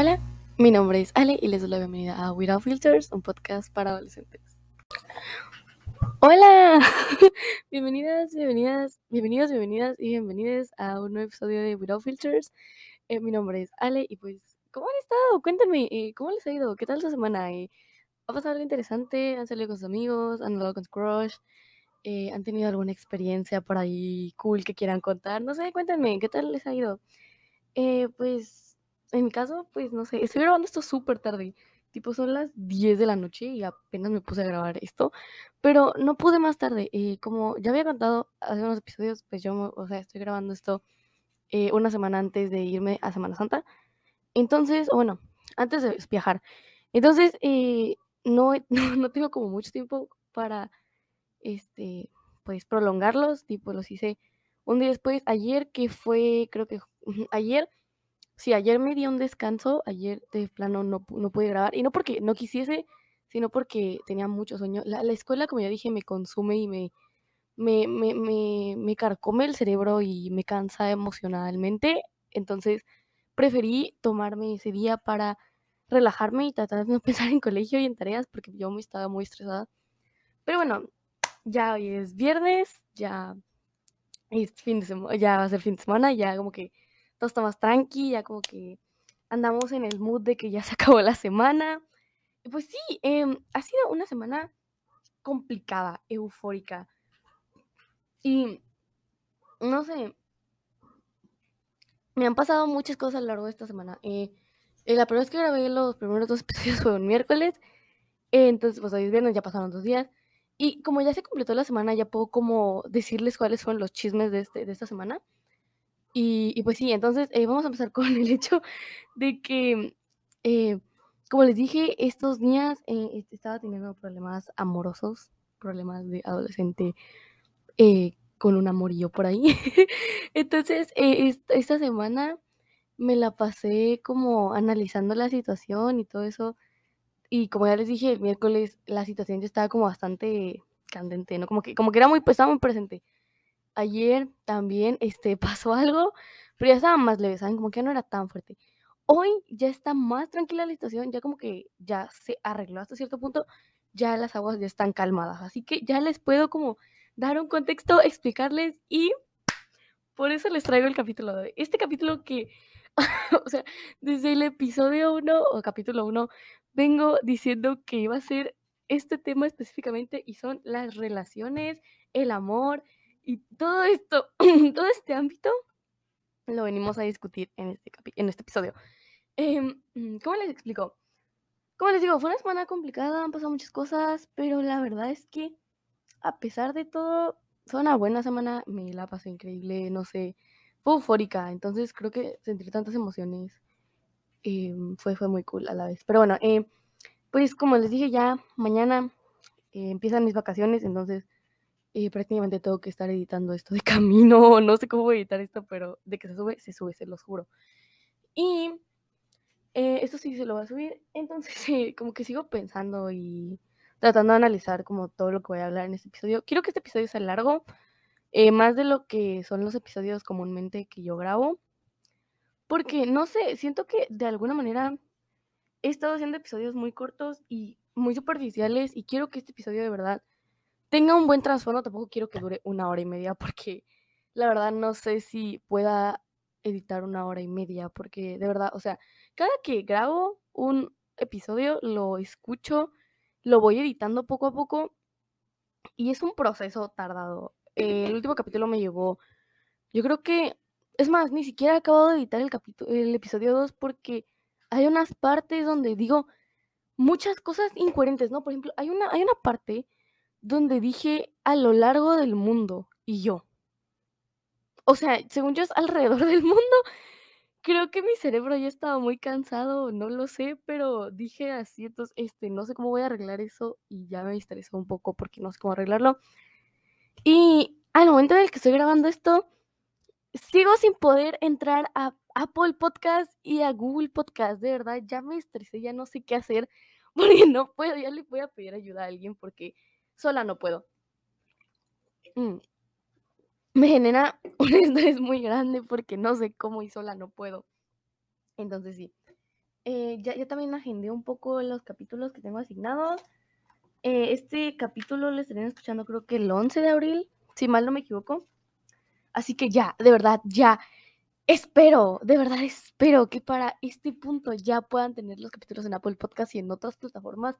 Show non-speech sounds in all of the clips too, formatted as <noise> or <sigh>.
Hola, mi nombre es Ale y les doy la bienvenida a Without Filters, un podcast para adolescentes. Hola, <laughs> bienvenidas, bienvenidas, bienvenidos, bienvenidas y bienvenidas a un nuevo episodio de Without Filters. Eh, mi nombre es Ale y pues, ¿cómo han estado? Cuéntenme, eh, ¿cómo les ha ido? ¿Qué tal su semana? Eh, ¿Ha pasado algo interesante? ¿Han salido con sus amigos? ¿Han hablado con su crush? Eh, ¿Han tenido alguna experiencia por ahí cool que quieran contar? No sé, cuéntenme, ¿qué tal les ha ido? Pues, en mi caso, pues no sé, estoy grabando esto súper tarde. Tipo, son las 10 de la noche y apenas me puse a grabar esto. Pero no pude más tarde. Eh, como ya había contado hace unos episodios, pues yo, o sea, estoy grabando esto eh, una semana antes de irme a Semana Santa. Entonces, o bueno, antes de viajar. Entonces, eh, no, <laughs> no, no tengo como mucho tiempo para, este, pues prolongarlos. Tipo, los hice un día después. Ayer, que fue, creo que ayer, sí, ayer me di un descanso. Ayer de plano no, no pude grabar. Y no porque no quisiese, sino porque tenía mucho sueño. La, la escuela, como ya dije, me consume y me, me, me, me, me carcome el cerebro y me cansa emocionalmente. Entonces preferí tomarme ese día para relajarme y tratar de no <laughs> pensar en colegio y en tareas porque yo me estaba muy estresada. Pero bueno, ya hoy es viernes, ya es fin de semana, ya va a ser fin de semana, ya como que todo está más tranqui, ya como que andamos en el mood de que ya <laughs> se acabó la semana. Y pues sí, em, ha sido una semana complicada, eufórica. Y no sé, me han pasado muchas cosas a lo largo de esta semana. Eh, eh, la primera vez que grabé los primeros dos <laughs> episodios fue un miércoles. eh, entonces, pues hoy es viernes, ya pasaron dos días. Y como ya se completó la semana, ya puedo como decirles cuáles fueron los chismes de, este, de esta semana. Y, pues sí, entonces eh, vamos a empezar <laughs> con el hecho de que, eh, como les dije, estos días eh, estaba teniendo problemas amorosos, problemas de adolescente con un amorillo por ahí. <laughs> Entonces, esta semana me la pasé como analizando la situación y todo eso. Y como ya les dije, el miércoles la situación ya estaba como bastante candente, ¿no? Como que, como que era muy, pues, estaba muy presente. Ayer también este, <laughs> pasó algo, pero ya estaba más leve, ¿saben? Como que no era tan fuerte. Hoy ya está más tranquila la situación, ya como que ya se arregló hasta cierto punto, ya las aguas ya están calmadas, así que ya les puedo como dar un contexto, explicarles y por eso les traigo el capítulo de hoy. Este capítulo que, <laughs> o sea, desde el episodio 1 o capítulo 1 vengo diciendo que iba a ser este tema específicamente y son las relaciones, el amor y todo esto, <clears throat> todo este ámbito lo venimos a discutir en este, capi- en este episodio. Em, ¿Cómo les explico? Como les digo, fue una semana complicada, han pasado muchas cosas, pero la verdad es que a pesar de todo, fue una buena semana, me la pasé increíble, no sé, fue eufórica, entonces creo que sentir tantas emociones em, fue, fue muy cool a la vez. Pero bueno, em, pues como les dije ya, mañana eh, empiezan mis vacaciones, entonces eh, prácticamente tengo que estar editando esto de <laughs> camino, no sé cómo voy a editar esto, pero de que se sube, se sube, se los juro. Y eh, esto sí se lo va a subir, entonces <laughs> como que sigo pensando y tratando de analizar como todo lo que voy a hablar en este episodio. Quiero que este episodio sea largo, eh, más de lo que son los episodios comúnmente que yo grabo, porque no sé, siento que de alguna manera he estado haciendo episodios muy cortos y muy superficiales y quiero que este episodio de verdad tenga un buen trasfondo, tampoco quiero que dure una hora y media porque la verdad no sé si pueda editar una hora y media porque de verdad, o sea, cada que grabo un episodio lo escucho, lo voy editando poco a poco y es un proceso tardado. El último capítulo me llevó, yo creo que, es más, ni siquiera he acabado de editar el, capítulo, el episodio 2 porque hay unas partes donde digo muchas cosas incoherentes, ¿no? Por ejemplo, hay una, hay una parte donde dije a lo largo del mundo y yo. O sea, según yo es alrededor <laughs> del mundo. Creo que mi cerebro ya estaba muy cansado, no lo sé, pero dije así, entonces, este, no sé cómo voy a arreglar eso y ya me estresó un poco porque no sé cómo arreglarlo. Y al momento en el que estoy grabando esto, sigo sin poder entrar a Apple Podcast y a Google Podcast, de verdad, ya me estresé, ya no sé qué hacer <laughs> porque no puedo, ya le voy a pedir ayuda a alguien porque sola no puedo. Mm, Me genera <laughs> un estrés muy grande porque no sé cómo y sola no puedo. Entonces sí. eh, ya, también agendé un poco los capítulos que tengo asignados. Eh, este capítulo lo estarían escuchando creo que el 11 de abril, si mal no me equivoco. Así que ya, de verdad, ya. Espero, de verdad espero que para este punto ya puedan tener los capítulos en Apple Podcast y en otras plataformas,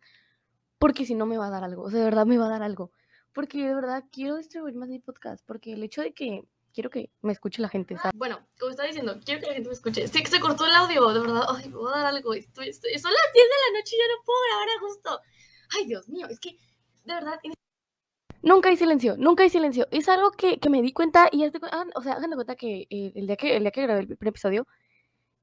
porque si no me va a dar algo, o sea, de verdad me va a dar algo. Porque de verdad quiero distribuir más mi podcast, porque el hecho de que quiero que me escuche la gente, ¿sabes? Bueno, como estaba diciendo, quiero que la gente me escuche. Sí, que se cortó el audio, de verdad, ay, me va a dar algo. Estoy, estoy, son las 10 de la noche y ya no puedo grabar a gusto. Ay, Dios mío, es que, de verdad, Nunca hay silencio, nunca hay silencio. Es algo que, que me di cuenta y, o sea, hagan de cuenta que eh, el, día que el día que grabé el primer episodio,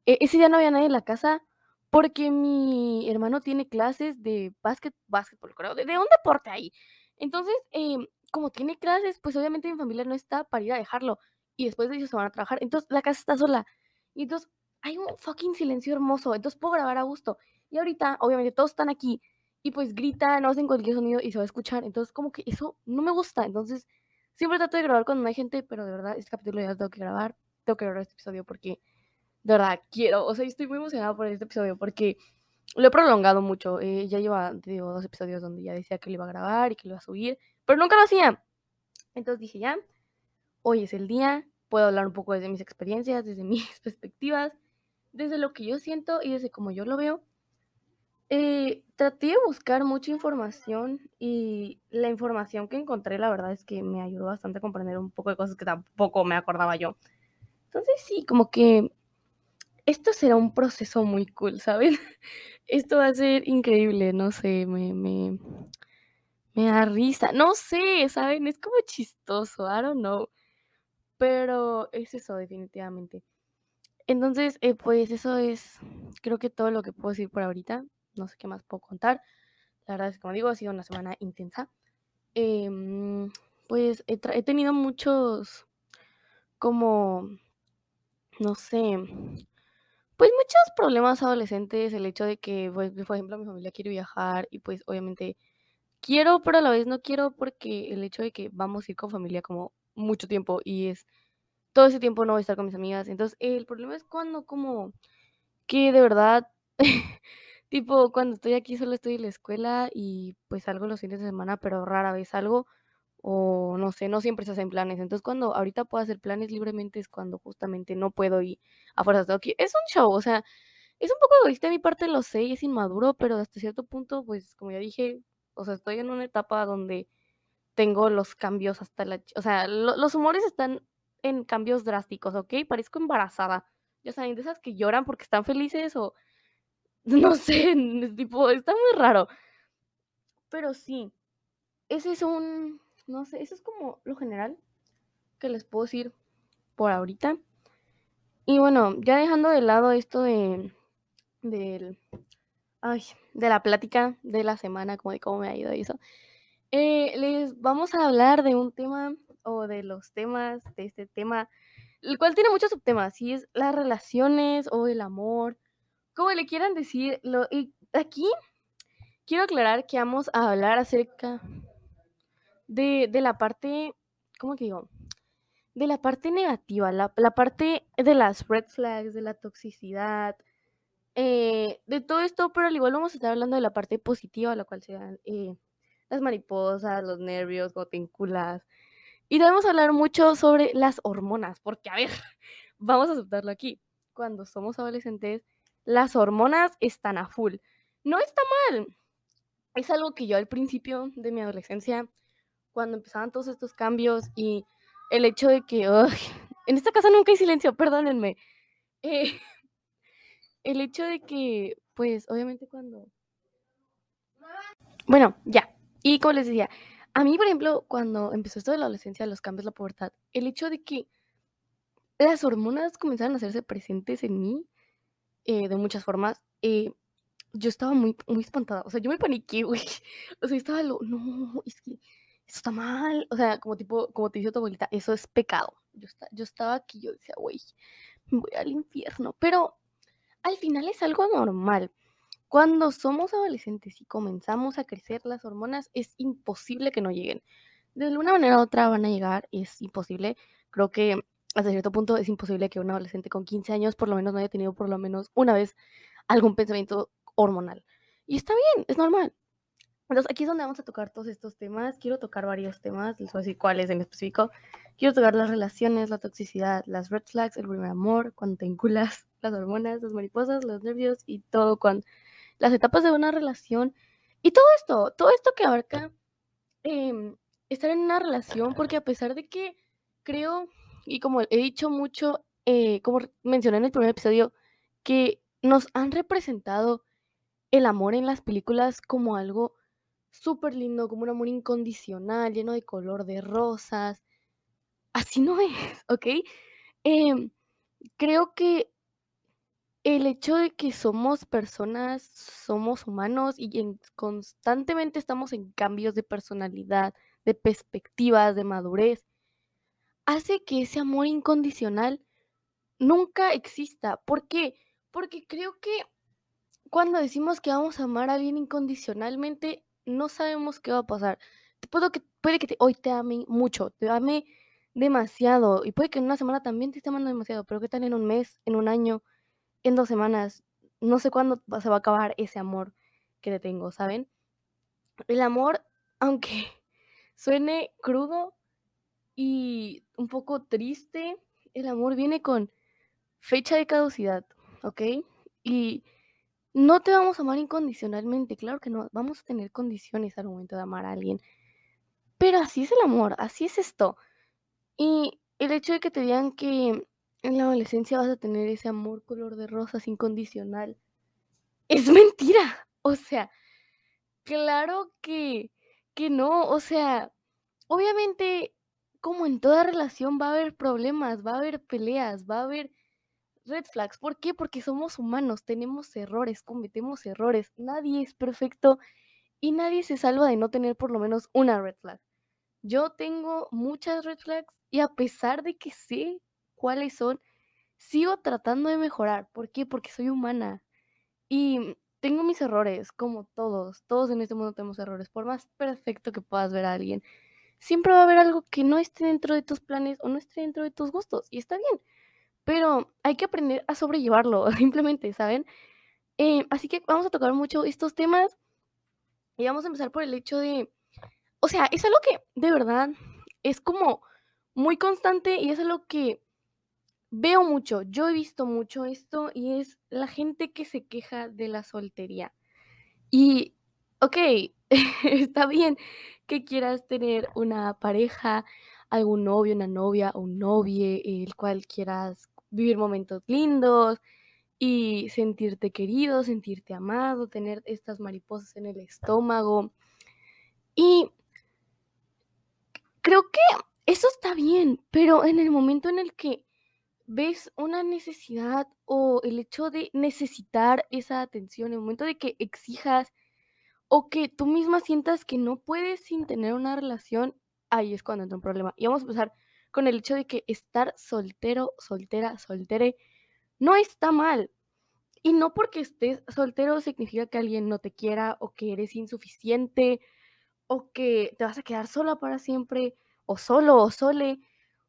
e, ese día no había nadie en la casa porque mi hermano tiene clases de básquet, básquetbol, creo, de, de un deporte ahí. Entonces, em, como tiene clases, pues obviamente mi familia no está para ir a dejarlo. Y después de ellos se van a trabajar. Entonces, la casa está sola. Y entonces, hay un fucking silencio hermoso. Entonces, puedo grabar a gusto. Y ahorita, obviamente, todos están aquí y pues gritan o hacen cualquier sonido y se va a escuchar. Entonces, como que eso no me gusta. Entonces, siempre trato de grabar cuando no hay gente, pero de verdad, este capítulo ya lo tengo que grabar. Tengo que grabar este episodio porque, de verdad, quiero. O sea, estoy muy emocionada por este episodio porque lo he prolongado mucho. Eh, ya lleva, digo, dos episodios donde ya decía que lo iba a grabar y que lo iba a subir, pero nunca lo hacía. Entonces dije, ya, hoy es el día. Puedo hablar un poco desde mis experiencias, desde <laughs> mis perspectivas, desde lo que yo siento y desde cómo yo lo veo. Eh, traté de buscar mucha información y la información que encontré, la verdad es que me ayudó bastante a comprender un poco de cosas que tampoco me acordaba yo. Entonces sí, como que esto será un proceso muy cool, ¿saben? <laughs> Esto va a ser increíble, no sé, me, me, me da risa, no sé, ¿saben? Es como chistoso, I don't know. Pero es eso, definitivamente. Entonces, eh, pues eso es, creo que todo lo que puedo decir por ahorita no sé qué más puedo contar. La verdad es que, como digo, ha sido una semana intensa. Em, pues he, tenido muchos, como, no sé, pues muchos problemas adolescentes. El hecho de que, pues, por ejemplo, mi familia quiere viajar y pues obviamente quiero, pero a la vez no quiero porque el hecho de que vamos a ir con familia como mucho tiempo y es todo ese tiempo no voy a estar con mis amigas. Entonces, el problema es cuando como que de verdad <laughs> Tipo, cuando estoy aquí solo estoy en la escuela y pues salgo los fines de semana, pero rara vez salgo o no sé, no siempre se hacen planes. Entonces, cuando ahorita puedo hacer planes libremente es cuando justamente no puedo y a fuerzas tengo que Es un show, o sea, es un poco egoísta de mi parte, lo sé, y es inmaduro, pero hasta cierto punto, pues como ya dije, o sea, estoy en una etapa donde tengo los cambios hasta la... O sea, los humores están en cambios drásticos, ¿ok? Parezco embarazada. Ya saben, de esas que lloran porque están felices o <laughs> no sé, tipo, está muy raro. Pero sí, ese es un, no sé, eso es como lo general que les puedo decir por ahorita. Y bueno, ya dejando de lado esto de, del, ay, de la plática de la semana, como de cómo me ha ido eso, eh, les vamos a hablar de un tema o de los temas de este tema, el cual tiene muchos subtemas, y es las relaciones o el amor como le quieran decir, y aquí quiero aclarar que vamos a hablar acerca de, la parte, ¿cómo que digo? De la parte negativa, la, parte de las red flags, de la toxicidad, eh, de todo esto, pero al igual vamos a estar hablando de la parte positiva, la cual sean eh, las mariposas, los nervios, gotinculas. Y debemos hablar mucho sobre las hormonas, porque a ver, <laughs> vamos a aceptarlo aquí. Cuando somos adolescentes, las hormonas están a full. No está mal. Es algo que yo al principio de mi adolescencia, cuando empezaban todos estos cambios y el hecho de que, <laughs> en esta casa nunca hay silencio, perdónenme. Eh, <laughs> el hecho de que, pues, obviamente cuando... Bueno, ya. Y como les decía, a mí, por ejemplo, cuando empezó esto de la adolescencia, los cambios, la pubertad, el hecho de que las hormonas comenzaron a hacerse presentes en mí, eh, de muchas formas. Eh, yo estaba muy, muy espantada, o sea, yo me paniqué, <laughs> güey. O sea, estaba lo, no, es que eso está mal. O sea, como tipo, como te dice tu abuelita, eso es pecado. Yo, yo estaba aquí, yo decía, güey, voy al infierno. Pero al final es algo normal. Cuando somos adolescentes y comenzamos a crecer las hormonas, es imposible que no lleguen. De alguna manera u otra van a llegar, es imposible. Creo que hasta cierto punto es imposible que un adolescente con 15 años por lo menos no haya tenido por lo menos una vez algún pensamiento hormonal. Y está bien, es normal. Entonces, aquí es donde vamos a tocar todos estos temas. Quiero tocar varios temas, les voy a decir cuáles en específico. Quiero tocar las relaciones, la toxicidad, las red flags, el primer amor, cuando te enculas, <laughs> las hormonas, las mariposas, los nervios y todo, con las etapas de una relación. Y todo esto, todo esto que abarca em, estar en una relación, porque a pesar de que creo, y como he dicho mucho, eh, como mencioné en el primer episodio, que nos han representado el amor en las películas como algo súper lindo, como un amor incondicional, lleno de color de rosas. Así no <laughs> es, ¿ok? Em, creo que el hecho de que somos personas, somos humanos y constantemente estamos en cambios de personalidad, de perspectivas, de madurez, hace que ese amor incondicional nunca exista. ¿Por qué? Porque creo que cuando decimos que vamos a amar a alguien incondicionalmente, no sabemos qué va a pasar. Puedo que, puede que hoy te ame mucho, te ame demasiado, y puede que en una semana también te esté amando demasiado, pero ¿qué tal en un mes, en un año, en dos semanas? No sé cuándo se va a acabar ese amor que te tengo, ¿saben? El amor, aunque <laughs> suene crudo y un poco triste, el amor viene con fecha de caducidad, ¿ok? Y no te vamos a amar incondicionalmente, claro que no, vamos a tener condiciones al momento de amar a alguien. Pero así es el amor, así es esto. Y el hecho de que te digan que en la adolescencia vas a tener ese amor color de rosas incondicional, es mentira. <laughs> O sea, claro que, que no, o sea, obviamente como en toda relación va a haber problemas, va a haber peleas, va a haber red flags. ¿Por qué? Porque somos humanos, tenemos errores, cometemos errores. Nadie es perfecto y nadie se salva de no tener por lo menos una red flag. Yo tengo muchas red flags y a pesar de que sé cuáles son, sigo tratando de mejorar. ¿Por qué? Porque soy humana y tengo mis errores, como todos. Todos en este mundo tenemos errores. Por más perfecto que puedas ver a alguien, siempre va a haber algo que no esté dentro de tus planes o no esté dentro de tus gustos. Y está bien pero hay que aprender a sobrellevarlo, <laughs> simplemente, ¿saben? Eh, así que vamos a tocar mucho estos temas y vamos a empezar por el hecho de, o sea, es algo que de verdad es como muy constante y es algo que veo mucho, yo he visto mucho esto y es la gente que se queja de la soltería. Y, ok, <laughs> está bien que quieras tener una pareja, algún novio, una novia un novio, el cual quieras vivir momentos lindos y sentirte querido, sentirte amado, tener estas mariposas en el estómago. Y creo que eso está bien, pero en el momento en el que ves una necesidad o el hecho de necesitar esa atención, en el momento de que exijas o que tú misma sientas que no puedes sin tener una relación, ahí es cuando entra un problema. Y vamos a empezar con el hecho de que estar soltero, soltera, soltere, no está mal. Y no porque estés soltero significa que alguien no te quiera o que eres insuficiente o que te vas a quedar sola para siempre o solo o sole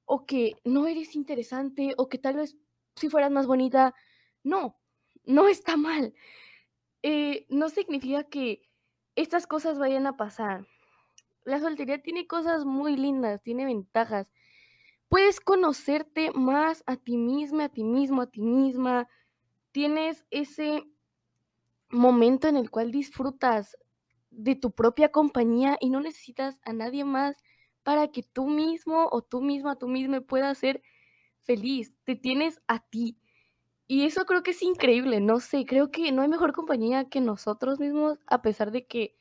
o que no eres interesante o que tal vez si fueras más bonita. No, no está mal. Eh, no significa que estas cosas vayan a pasar. La soltería tiene cosas muy lindas, tiene ventajas puedes conocerte más a ti misma, a ti mismo, a ti misma. Tienes ese momento en el cual disfrutas de tu propia compañía y no necesitas a nadie más para que tú mismo o tú misma, tú misma puedas ser feliz. Te tienes a ti. Y eso creo que es increíble, no sé, creo que no hay mejor compañía que nosotros mismos, a pesar de que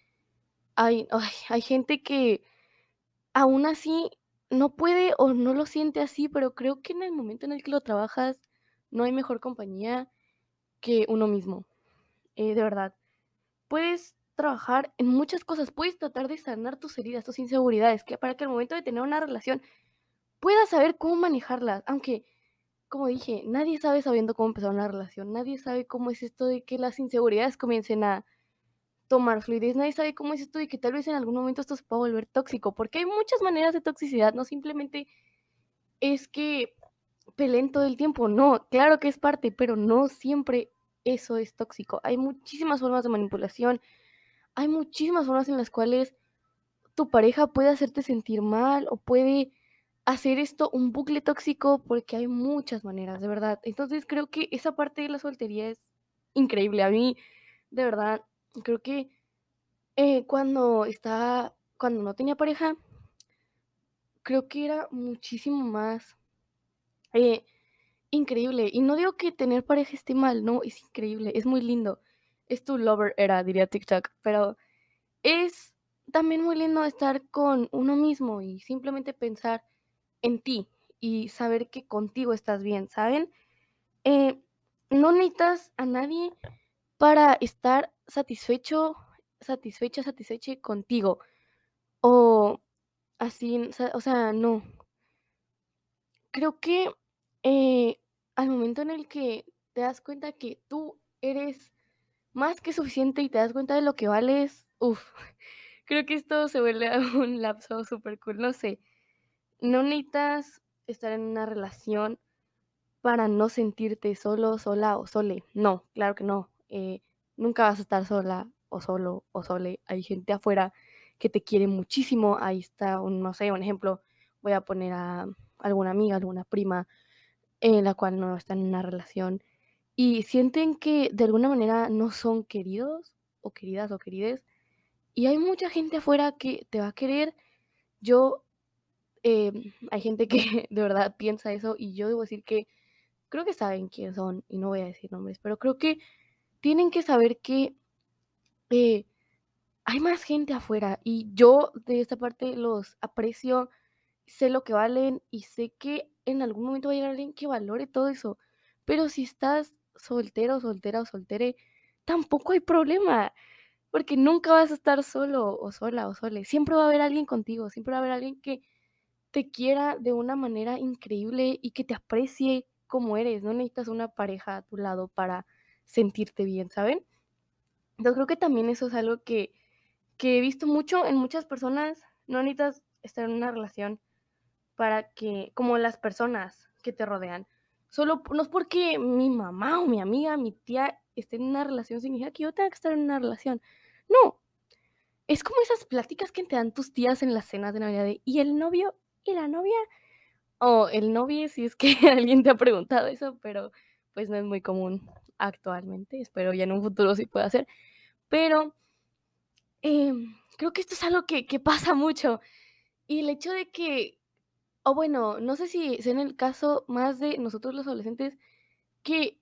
hay, hay gente que aún así no puede o no lo siente así, pero creo que en el momento en el que lo trabajas, no hay mejor compañía que uno mismo. Eh, de verdad. Puedes trabajar en muchas cosas, puedes tratar de sanar tus heridas, tus inseguridades, que para que al momento de tener una relación puedas saber cómo manejarlas, aunque, como dije, nadie sabe sabiendo cómo empezar una relación, nadie sabe cómo es esto de que las inseguridades comiencen a tomar fluidez. Nadie sabe cómo es esto y que tal vez en algún momento esto se pueda volver tóxico, porque hay muchas maneras de toxicidad, no simplemente es que peleen todo el tiempo, no, claro que es parte, pero no siempre eso es tóxico. Hay muchísimas formas de manipulación, hay muchísimas formas en las cuales tu pareja puede hacerte sentir mal o puede hacer esto un bucle tóxico porque hay muchas maneras, de verdad. Entonces creo que esa parte de la soltería es increíble. A mí, de verdad, creo que eh, cuando estaba, cuando no tenía pareja, creo que era muchísimo más eh, increíble. Y no digo que tener pareja esté mal, no, es increíble, es muy lindo. Es tu lover era, diría TikTok, pero es también muy lindo estar con uno mismo y simplemente pensar en ti y saber que contigo estás bien, ¿saben? Eh, no necesitas a nadie para estar satisfecho, satisfecha, satisfecha contigo. O así, o sea, no. Creo que eh, al momento en el que te das cuenta que tú eres más que suficiente y te das cuenta de lo que vales, uff, <laughs> creo que esto se vuelve <laughs> un lapso súper cool, no sé. No necesitas estar en una relación para no sentirte solo, sola o sole. No, claro que no. Eh, nunca vas a estar sola o solo o sole. Hay gente afuera que te quiere muchísimo. Ahí está, un, no sé, un ejemplo. Voy a poner a alguna amiga, alguna prima, en la cual no está en una relación y sienten que de alguna manera no son queridos o queridas o querides. Y hay mucha gente afuera que te va a querer. Yo, em, hay gente que <laughs> de verdad piensa eso y yo debo decir que creo que saben quiénes son y no voy a decir nombres, pero creo que tienen que saber que eh, hay más gente afuera y yo de esta parte los aprecio, sé lo que valen y sé que en algún momento va a llegar alguien que valore todo eso. Pero si estás soltero, soltera o soltere, tampoco hay problema, porque nunca vas a estar solo o sola o sole. Siempre va a haber alguien contigo, siempre va a haber alguien que te quiera de una manera increíble y que te aprecie como eres. No necesitas una pareja a tu lado para sentirte bien, ¿saben? Yo creo que también eso es algo que, que he visto mucho en muchas personas. No necesitas estar en una relación para que, como las personas que te rodean. Solo no es porque mi mamá o mi amiga, mi tía esté en una relación significa que yo tenga que estar en una relación. No. Es como esas pláticas que te dan tus tías en las cenas de Navidad y el novio y la novia o el novio si es que <laughs> alguien te ha preguntado eso, pero pues no es muy común actualmente. Espero ya en un futuro sí pueda ser. Pero em, creo que esto es algo que, pasa mucho. Y el hecho de que o bueno, no sé si es en el caso más de nosotros los adolescentes que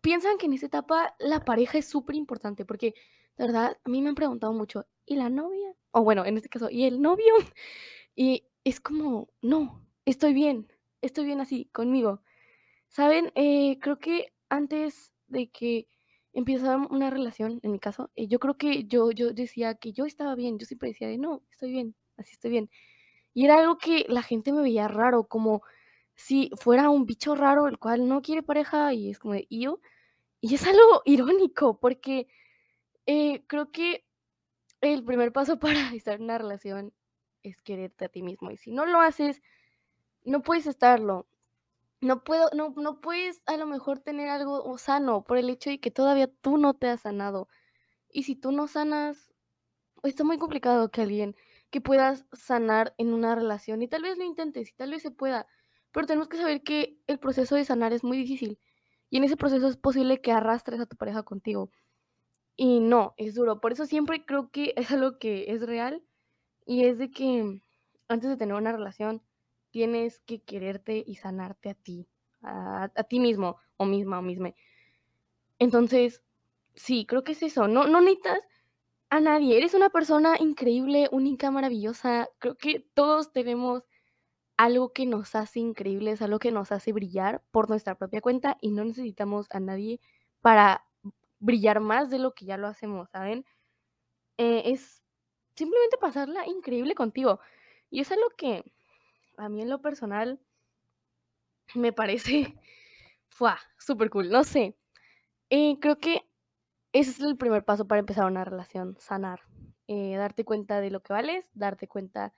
piensan que en esta etapa la pareja es súper importante, porque de verdad a mí me han preguntado mucho, ¿y la novia? O bueno, en este caso, ¿y el novio? <laughs> Y es como, no, estoy bien, estoy bien así, conmigo. ¿Saben? Eh, creo que antes de que empezara una relación, en mi caso, eh, yo creo que yo, yo decía que yo estaba bien, yo siempre decía de, no, estoy bien, así estoy bien. Y era algo que la gente me veía raro, como si fuera un bicho raro el cual no quiere pareja y es como de yo. Y es algo irónico porque eh, creo que el primer paso <laughs> para estar en una relación es quererte a ti mismo. Y si no lo haces, no puedes estarlo. No puedo, no, no puedes a lo mejor tener algo sano por el hecho de que todavía tú no te has sanado. Y si tú no sanas, está muy complicado que alguien que puedas sanar en una relación. Y tal vez lo intentes y tal vez se pueda, pero tenemos que saber que el proceso de sanar es muy difícil. Y en ese proceso es posible que arrastres a tu pareja contigo. Y no, es duro. Por eso siempre creo que es algo que es real. Y es de que antes de tener una relación, tienes que quererte y sanarte a ti. A, ti mismo, o misma, o misma. Entonces, sí, creo que es eso. No, no necesitas a nadie. Eres una persona increíble, única, maravillosa. Creo que todos tenemos algo que nos hace increíbles, algo que nos hace brillar por nuestra propia cuenta y no necesitamos a nadie para brillar más de lo que ya lo hacemos, ¿saben? Eh, es simplemente pasarla increíble contigo. Y es algo que a mí en lo personal me parece, <laughs> fue súper cool, no sé. Eh, creo que ese es el primer paso para empezar una relación, sanar. Eh, darte cuenta de lo que vales, darte cuenta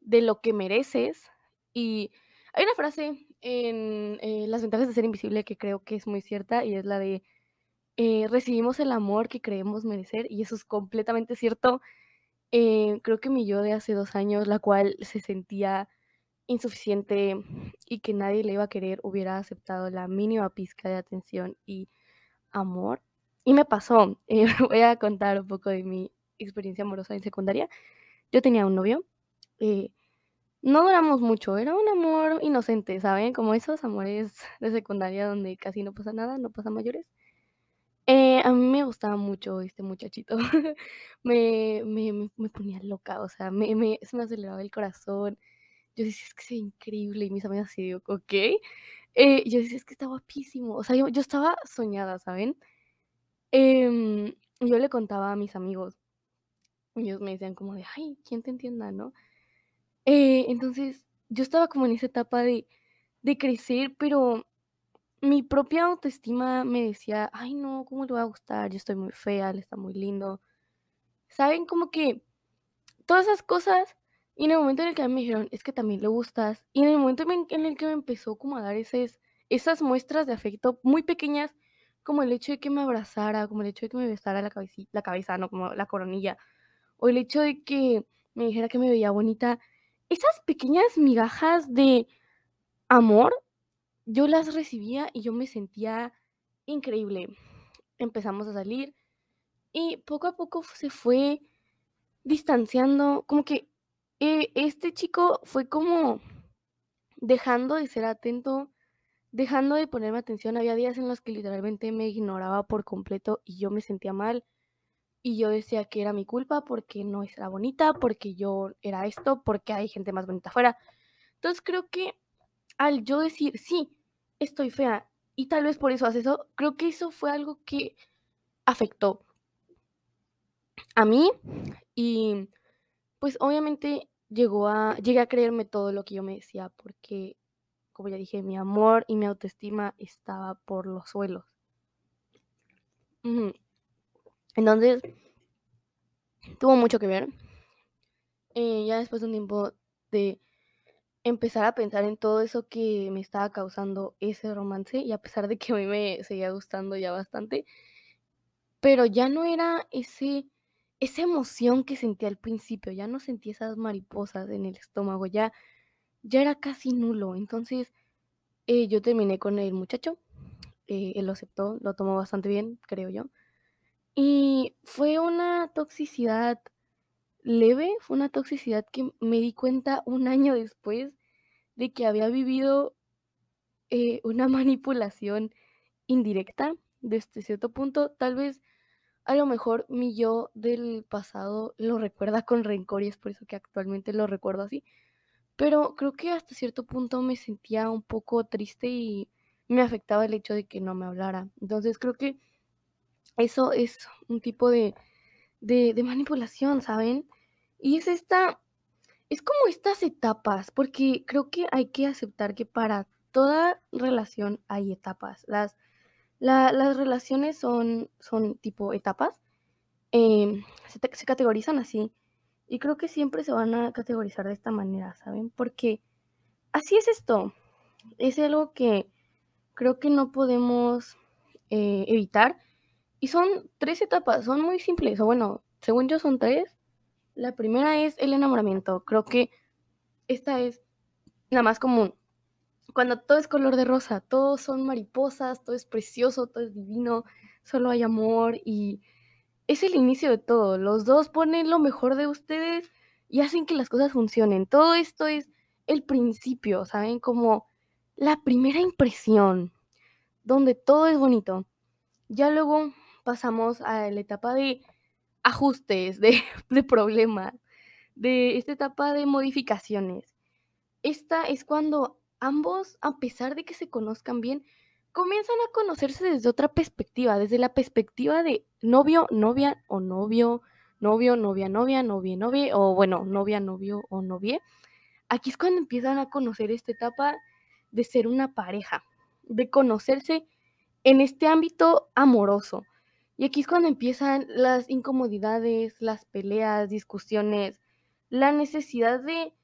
de lo que mereces. Y hay una frase en eh, Las ventajas de ser invisible que creo que es muy cierta y es la de recibimos el amor que creemos merecer y eso es completamente cierto. Creo que mi yo de hace dos años, la cual se sentía insuficiente y que nadie le iba a querer, hubiera aceptado la mínima pizca de atención y amor. Y me pasó, <laughs> eh, voy a contar un poco de mi experiencia amorosa en secundaria. Yo tenía un novio, eh, no duramos mucho, era un amor inocente, ¿saben? Como esos amores de secundaria donde casi no pasa nada, no pasa mayores. Eh, a mí me gustaba mucho este muchachito. <laughs> me, me, me, ponía loca, o sea, me, me, se me aceleraba el corazón. Yo decía, es que se ve increíble. Y mis amigas así, digo, ok. Eh, yo decía, es que está guapísimo. O sea, yo, yo estaba soñada, ¿saben? Em, yo le contaba a mis amigos. Ellos me decían como de, ay, ¿quién te entienda, no? Eh, entonces, yo estaba como en esa etapa de, de crecer, pero mi propia autoestima me decía, ay, no, ¿cómo le va a gustar? Yo estoy muy fea, él está muy lindo. ¿Saben? Como que todas esas cosas y en el momento en el que me dijeron, es que también le gustas, y en el momento en el que me empezó como a dar esas, esas muestras de afecto muy pequeñas, como el hecho de que me abrazara, como el hecho de que me besara la, cabecita, la cabeza, no como la coronilla, o el hecho de que me dijera que me veía bonita, esas pequeñas migajas de amor, yo las recibía y yo me sentía increíble. Empezamos a salir y poco a poco se fue distanciando, como que eh, este chico fue como dejando de ser atento, dejando de ponerme atención. Había días en los que literalmente me ignoraba por completo y yo me sentía mal. Y yo decía que era mi culpa porque no era bonita, porque yo era esto, porque hay gente más bonita afuera. Entonces creo que al yo decir, sí, estoy fea, y tal vez por eso hace eso, creo que eso fue algo que afectó a mí y pues obviamente llegó a, llegué a creerme todo lo que yo me decía porque, como ya dije, mi amor y mi autoestima estaba por los suelos. Entonces, tuvo mucho que ver. Eh, ya después de un tiempo de empezar a pensar en todo eso que me estaba causando ese romance, y a pesar de que a mí me seguía gustando ya bastante, pero ya no era ese esa emoción que sentía al principio, ya no sentí esas mariposas en el estómago, ya, ya era casi nulo. Entonces eh, yo terminé con el muchacho, eh, él lo aceptó, lo tomó bastante bien, creo yo. Y fue una toxicidad leve, fue una toxicidad que me di cuenta un año después de que había vivido eh, una <laughs> manipulación indirecta desde cierto punto, tal vez a lo mejor mi yo del pasado lo recuerda con rencor y es por eso que actualmente lo recuerdo así. Pero creo que hasta cierto punto me sentía un poco triste y me afectaba el hecho de que no me hablara. Entonces creo que eso es un tipo de, de, manipulación, ¿saben? Y es esta, es como estas etapas, porque creo que hay que aceptar que para toda relación hay etapas. Las las relaciones son, son tipo etapas, em, se, se categorizan así. Y creo que siempre se van a categorizar de esta manera, ¿saben? Porque así es esto. Es algo que creo que no podemos eh, evitar. Y son tres etapas, son muy simples. O bueno, según yo son tres. La primera es el enamoramiento. Creo que esta es la más común cuando todo es color de rosa, todos son mariposas, todo es precioso, todo es divino, solo hay amor y es el inicio de todo. Los dos ponen lo mejor de ustedes y hacen que las cosas funcionen. Todo esto es el principio, ¿saben? Como la primera impresión, donde todo es bonito. Ya luego pasamos a la etapa de ajustes, de, <laughs> de problemas, de esta etapa de modificaciones. Esta es cuando ambos, a pesar de que se conozcan bien, comienzan a conocerse desde otra perspectiva, desde la perspectiva de novio, novia o novio, novio, novia, novia, novia, novia, o bueno, novia, novio o novia. Aquí es cuando empiezan a conocer esta etapa de ser una pareja, de conocerse en este ámbito amoroso. Y aquí es cuando empiezan las incomodidades, las peleas, discusiones, la necesidad de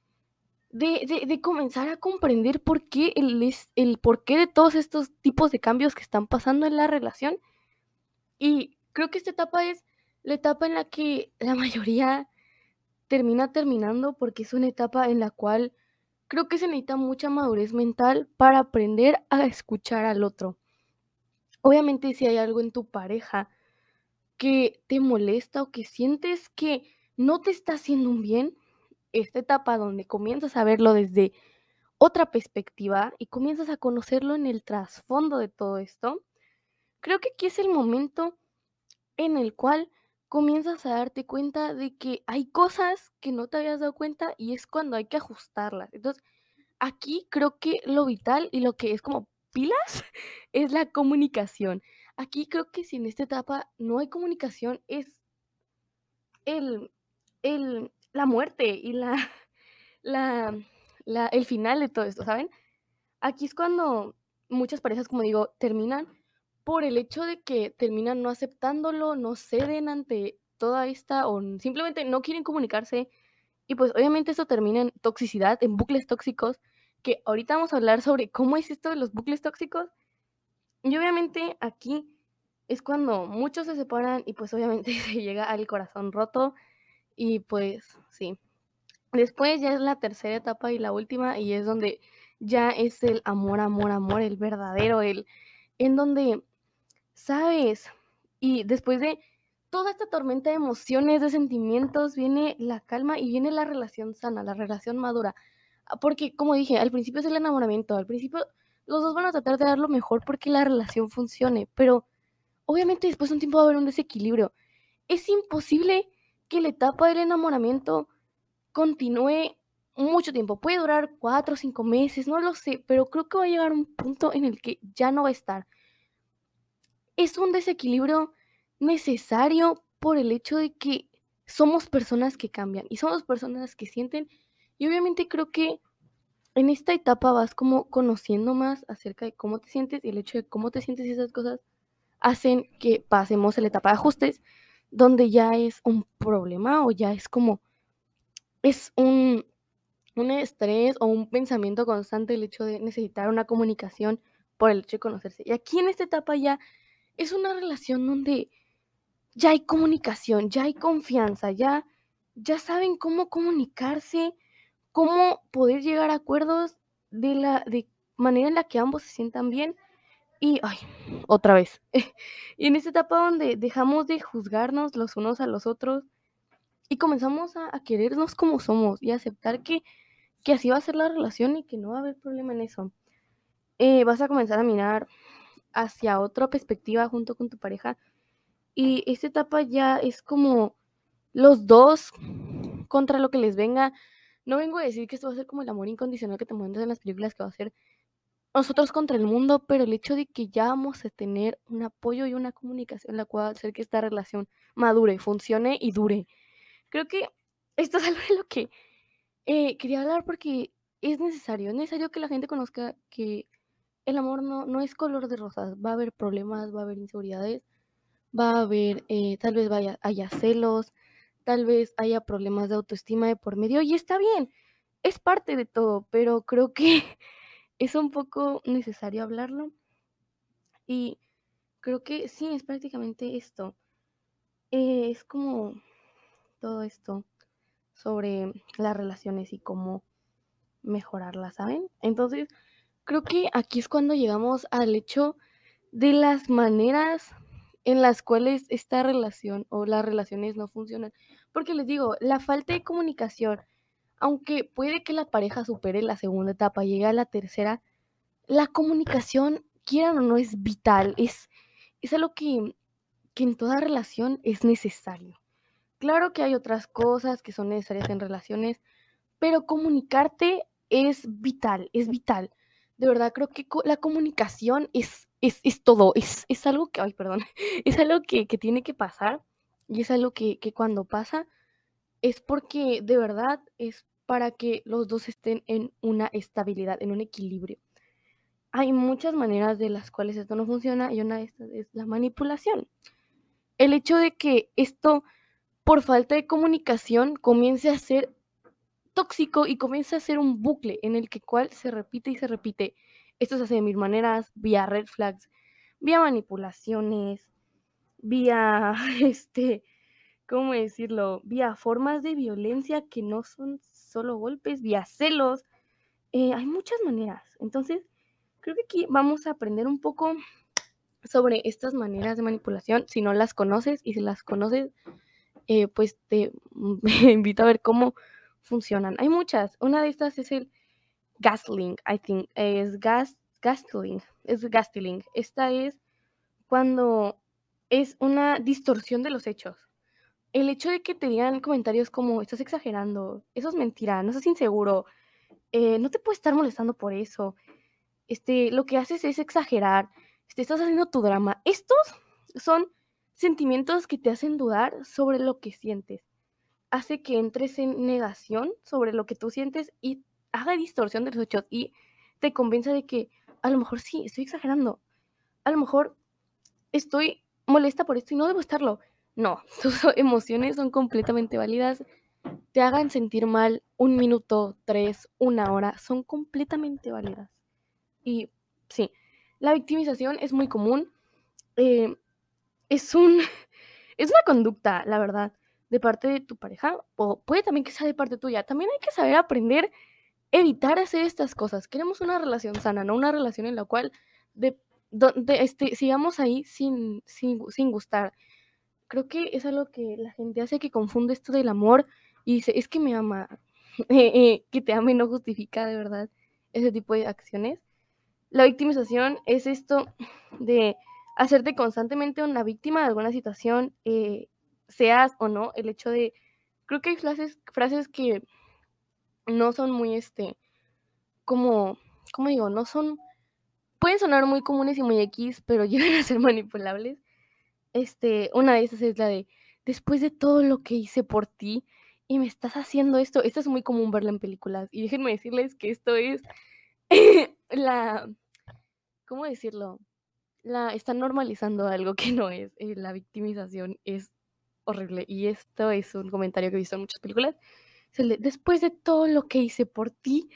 de, de, comenzar a comprender por qué el, el porqué de todos estos tipos de cambios que están pasando en la relación. Y creo que esta etapa es la etapa en la que la mayoría termina terminando porque es una etapa en la cual creo que se necesita mucha madurez mental para aprender a escuchar al otro. Obviamente si hay algo en tu pareja que te molesta o que sientes que no te está haciendo un bien, esta etapa donde comienzas a verlo desde otra perspectiva y comienzas a conocerlo en el trasfondo de todo esto, creo que aquí es el momento en el cual comienzas a darte cuenta de que hay cosas que no te habías dado cuenta y es cuando hay que ajustarlas. Entonces, aquí creo que lo vital y lo que es como pilas <laughs> es la comunicación. Aquí creo que si en esta etapa no hay comunicación es el, el, la muerte y la, <laughs> la, la, el final de todo esto, ¿saben? Aquí es cuando muchas parejas, como digo, terminan por el hecho de que terminan no aceptándolo, no ceden ante toda esta o simplemente no quieren comunicarse y pues obviamente eso termina en toxicidad, en bucles tóxicos, que ahorita vamos a hablar sobre cómo es esto de los bucles tóxicos. Y obviamente aquí es cuando muchos se separan y pues obviamente <laughs> se llega al corazón roto y pues sí. Después ya es la tercera etapa y la última y es donde ya es el amor, amor, amor, el verdadero, el en donde sabes y después de toda esta tormenta de emociones, de sentimientos, viene la calma y viene la relación sana, la relación madura. Ah, porque, como dije, al principio es el enamoramiento, al principio los dos van a tratar de dar lo mejor porque la relación funcione, pero obviamente después de un tiempo va a haber un desequilibrio. Es imposible que la etapa del enamoramiento continúe mucho tiempo. Puede durar cuatro o cinco meses, no lo sé, pero creo que va a llegar un punto en el que ya no va a estar. Es un desequilibrio necesario por el hecho de que somos personas que cambian y somos personas que sienten. Y obviamente creo que en esta etapa vas como conociendo más acerca de cómo te sientes y el hecho de cómo te sientes y esas cosas hacen que pasemos a la etapa de ajustes, donde ya es un problema o ya es como, es un, un estrés o un pensamiento constante el hecho de necesitar una comunicación por el hecho de conocerse. Y aquí en esta etapa ya es una relación donde ya hay comunicación, ya hay confianza, ya, ya saben cómo comunicarse, cómo poder llegar a acuerdos de la de manera en la que ambos se sientan bien y, ay, otra vez. <laughs> y en esta etapa donde dejamos de juzgarnos los unos a los otros y comenzamos a, querernos como somos y aceptar que, que, así va a ser la relación y que no va a haber problema en eso. Eh, vas a comenzar a mirar hacia otra perspectiva junto con tu pareja. Y esta etapa ya es como los dos contra lo que les venga. No vengo a decir que esto va a ser como el amor incondicional que te muestran en las películas, que va a ser nosotros contra el mundo, pero el hecho de que ya vamos a tener un apoyo y una comunicación la cual hacer que esta relación madure, funcione y dure. Creo que esto es <laughs> algo de lo que eh, quería hablar porque es necesario, es necesario que la gente conozca que el amor no, no es color de rosas, va a haber problemas, va a haber inseguridades, va a haber, eh, tal vez vaya, haya celos, tal vez haya problemas de autoestima de por medio y está bien, es parte de todo, pero creo que es un poco necesario hablarlo. Y creo que sí, es prácticamente esto. Eh, es como todo esto sobre las relaciones y cómo mejorarlas, ¿saben? Entonces, creo que aquí es cuando llegamos al hecho de las maneras en las cuales esta relación o las relaciones no funcionan. Porque les digo, la falta de comunicación, aunque puede que la pareja supere la segunda etapa, llegue a la tercera, la comunicación, quieran o no, es vital, es, es algo que, que en toda relación es necesario. Claro que hay otras cosas que son necesarias en relaciones, pero comunicarte es vital, es vital. De verdad, creo que la comunicación es, es, es todo, es, es, algo que, ay, perdón, <laughs> es algo que, que tiene que pasar y es algo que, que cuando pasa es porque de verdad es para que los dos estén en una estabilidad, en un equilibrio. Hay muchas maneras de las cuales esto no funciona y una de estas es la manipulación. El hecho de que esto, por falta de comunicación, comience a ser tóxico y comience a ser un bucle en el que cual se repite y se repite. Esto se hace de mil maneras, vía red flags, vía manipulaciones, vía, <laughs> este, ¿cómo decirlo? Vía formas de violencia que no son solo golpes, vía celos. Eh, hay muchas maneras. Entonces, creo que aquí vamos a aprender un poco sobre estas maneras de manipulación. Si no las conoces y si las conoces, eh, pues te <laughs> invito a ver cómo funcionan. Hay muchas. Una de estas es el gaslighting, I think. Es gas, gaslighting. Es gaslighting. Esta es cuando es una distorsión de los hechos. El hecho de que te digan comentarios como estás exagerando, eso es mentira, no estás inseguro, eh, no te puedes estar molestando por eso. Este, lo que haces es exagerar, este, estás haciendo tu drama. Estos son sentimientos que te hacen dudar sobre lo que sientes. Hace que entres en negación sobre lo que tú sientes y haga distorsión de los hechos y te convenza de que a lo mejor sí, estoy exagerando. A lo mejor estoy molesta por esto y no debo estarlo. No, <laughs> tus emociones son completamente válidas. Te hagan sentir mal un minuto, tres, una hora, son completamente válidas. Y sí, la victimización es muy común. Eh, es un <laughs> es una conducta, la verdad, de parte de tu pareja, o puede también que sea de parte tuya. También hay que saber aprender, evitar hacer estas cosas. Queremos una relación sana, no una relación en la cual de, este, sigamos ahí sin, sin, sin gustar. Creo que es algo que la gente hace que confunde esto del amor y dice, es que me ama. <laughs> Eh, que te ame no justifica de verdad ese tipo de acciones. La victimización es esto de hacerte constantemente una víctima de alguna situación, eh, seas o no, el hecho de, creo que hay frases, frases que no son muy, este, como, ¿cómo digo? No son, pueden sonar muy comunes y muy X, pero <laughs> llegan a ser manipulables. Este, una de esas es la de, después de todo lo que hice por ti y me estás haciendo esto, esto es muy común verla en películas. Y déjenme decirles que esto es <laughs> la, ¿cómo decirlo? La, están normalizando algo que no es. Eh, la victimización es horrible. Y esto es un comentario que he visto en muchas películas. después de todo lo que hice por ti,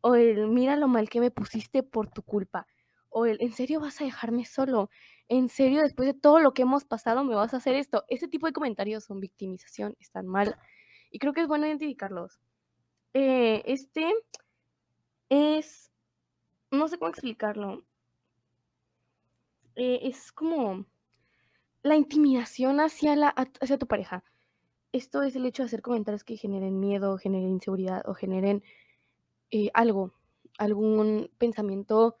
o el mira lo mal que me pusiste por tu culpa, o el en serio vas a dejarme solo, en serio después de todo lo que hemos pasado me vas a hacer esto. Este tipo de comentarios son victimización, están mal. Y creo que es bueno identificarlos. Eh, este es, no sé cómo explicarlo. Eh, es como la intimidación hacia, la, hacia tu pareja. Esto es el hecho de hacer comentarios que generen miedo, generen inseguridad o generen eh, algo, algún pensamiento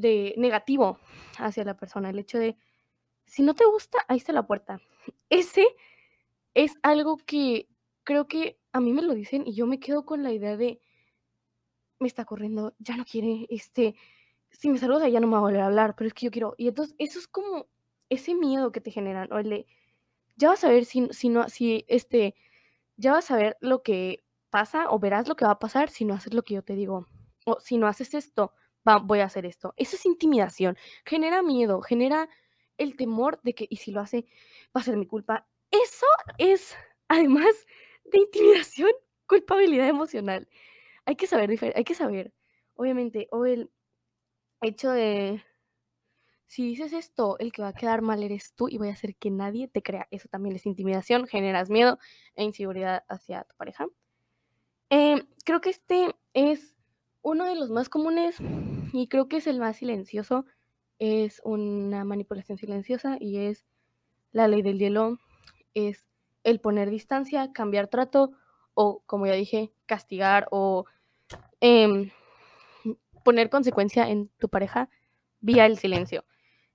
de negativo hacia la persona. El hecho de, si no te gusta, ahí está la puerta. Ese es algo que creo que a mí me lo dicen y yo me quedo con la idea de, me está corriendo, ya no quiere, este, si me saluda ya no me va a volver a hablar, pero es que yo quiero. Y entonces eso es como ese miedo que te generan, o el de, ya vas a ver si, si no, si este, ya vas a ver lo que pasa o verás lo que va a pasar si no haces lo que yo te digo. O si no haces esto, voy a hacer esto. Eso es intimidación. Genera miedo, genera el temor de que, y si lo hace, va a ser mi culpa. Eso es, <laughs> además de intimidación, culpabilidad emocional. Hay que saber, hay que saber, obviamente, o el hecho de, si dices esto, el que va a quedar mal eres tú y voy a hacer que nadie te crea. Eso también es intimidación, generas miedo e inseguridad hacia tu pareja. Em, creo que este es uno de los más comunes y creo que es el más silencioso. Es una manipulación silenciosa y es la ley del hielo. Es el poner distancia, cambiar trato o, como ya dije, castigar o em, poner consecuencia en tu pareja vía el silencio.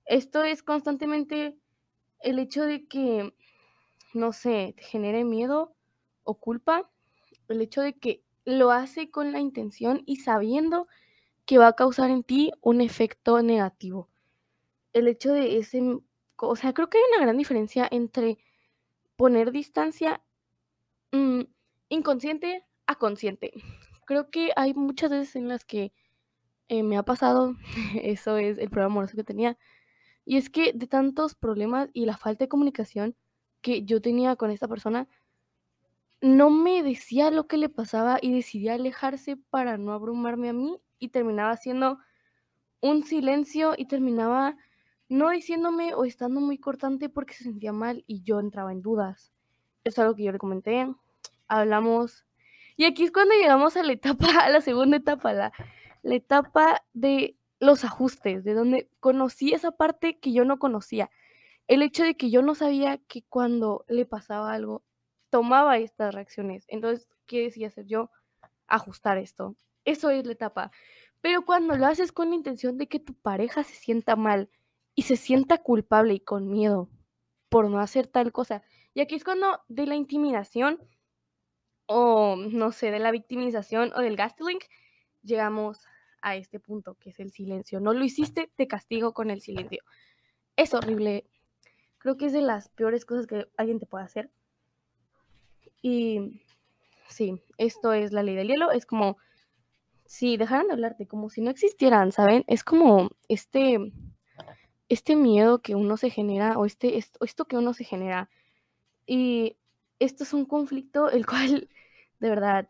Esto es constantemente el hecho de que, no sé, te genere miedo o culpa, el hecho de que lo hace con la intención y sabiendo que va a causar en ti un efecto negativo. El hecho de ese, o sea, creo que hay una gran diferencia entre poner distancia mm, inconsciente a consciente. Creo que hay muchas veces en las que eh, me ha pasado, <laughs> eso es el problema amoroso que tenía, y es que de tantos problemas y la falta de comunicación que yo tenía con esta persona, no me decía lo que le pasaba y decidía alejarse para no abrumarme a mí y terminaba haciendo un silencio y terminaba no diciéndome o estando muy cortante porque se sentía mal y yo entraba en dudas. Es algo que yo le comenté, hablamos. Y aquí es cuando llegamos a la etapa, a la segunda etapa, la, la etapa de los ajustes, de donde conocí esa parte que yo no conocía. El hecho de que yo no sabía que cuando le pasaba algo, tomaba estas reacciones. Entonces, ¿qué decía hacer yo? Ajustar esto. Eso es la etapa. Pero cuando lo haces con la intención de que tu pareja se sienta mal y se sienta culpable y con miedo por no hacer tal cosa. Y aquí es cuando de la intimidación o no sé, de la victimización o del gaslighting llegamos a este punto que es el silencio. No lo hiciste, te castigo con el silencio. Es horrible. Creo que es de las peores cosas que alguien te puede hacer. Y sí, esto es la ley del hielo. Es como si dejaran de hablarte, como si no existieran, ¿saben? Es como este, este miedo que uno se genera, o este, esto, que uno se genera. Y esto es un conflicto el <laughs> cual, de verdad,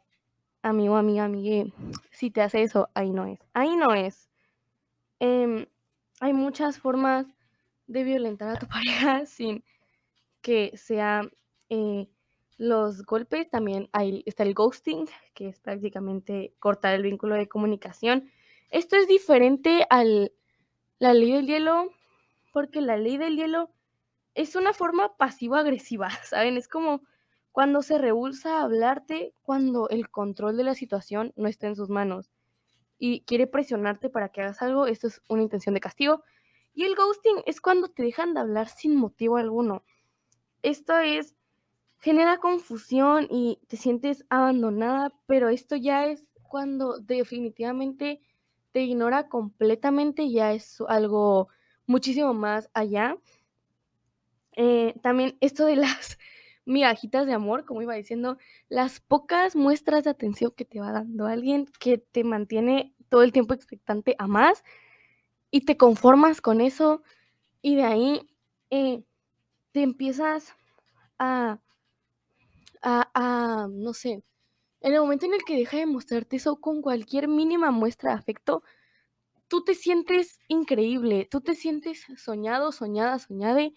amigo, amiga, amigue, si te hace eso, ahí no es. Ahí no es. Em, hay muchas formas de violentar a tu <laughs> pareja sin que sea eh, los golpes. También hay, está el ghosting, que es prácticamente cortar el vínculo de comunicación. Esto es diferente a la ley del hielo, porque la ley del hielo es una forma pasivo-agresiva, <laughs> ¿saben? Es como cuando se rehúsa a hablarte, cuando el control de la situación no está en sus manos y quiere presionarte para que hagas algo, esto es una intención de castigo. Y el ghosting es cuando te dejan de hablar sin motivo alguno. Esto es genera confusión y te sientes abandonada, pero esto ya es cuando definitivamente te ignora completamente, ya es algo muchísimo más allá. Eh, también esto de las <laughs> migajitas de amor, como iba diciendo, las pocas muestras de atención que te va dando alguien que te mantiene todo el tiempo expectante a más y te conformas con eso y de ahí eh, te empiezas a a, no sé, en el momento en el que deja de mostrarte eso con cualquier mínima muestra de afecto, tú te sientes increíble, tú te sientes soñado, soñada, soñade.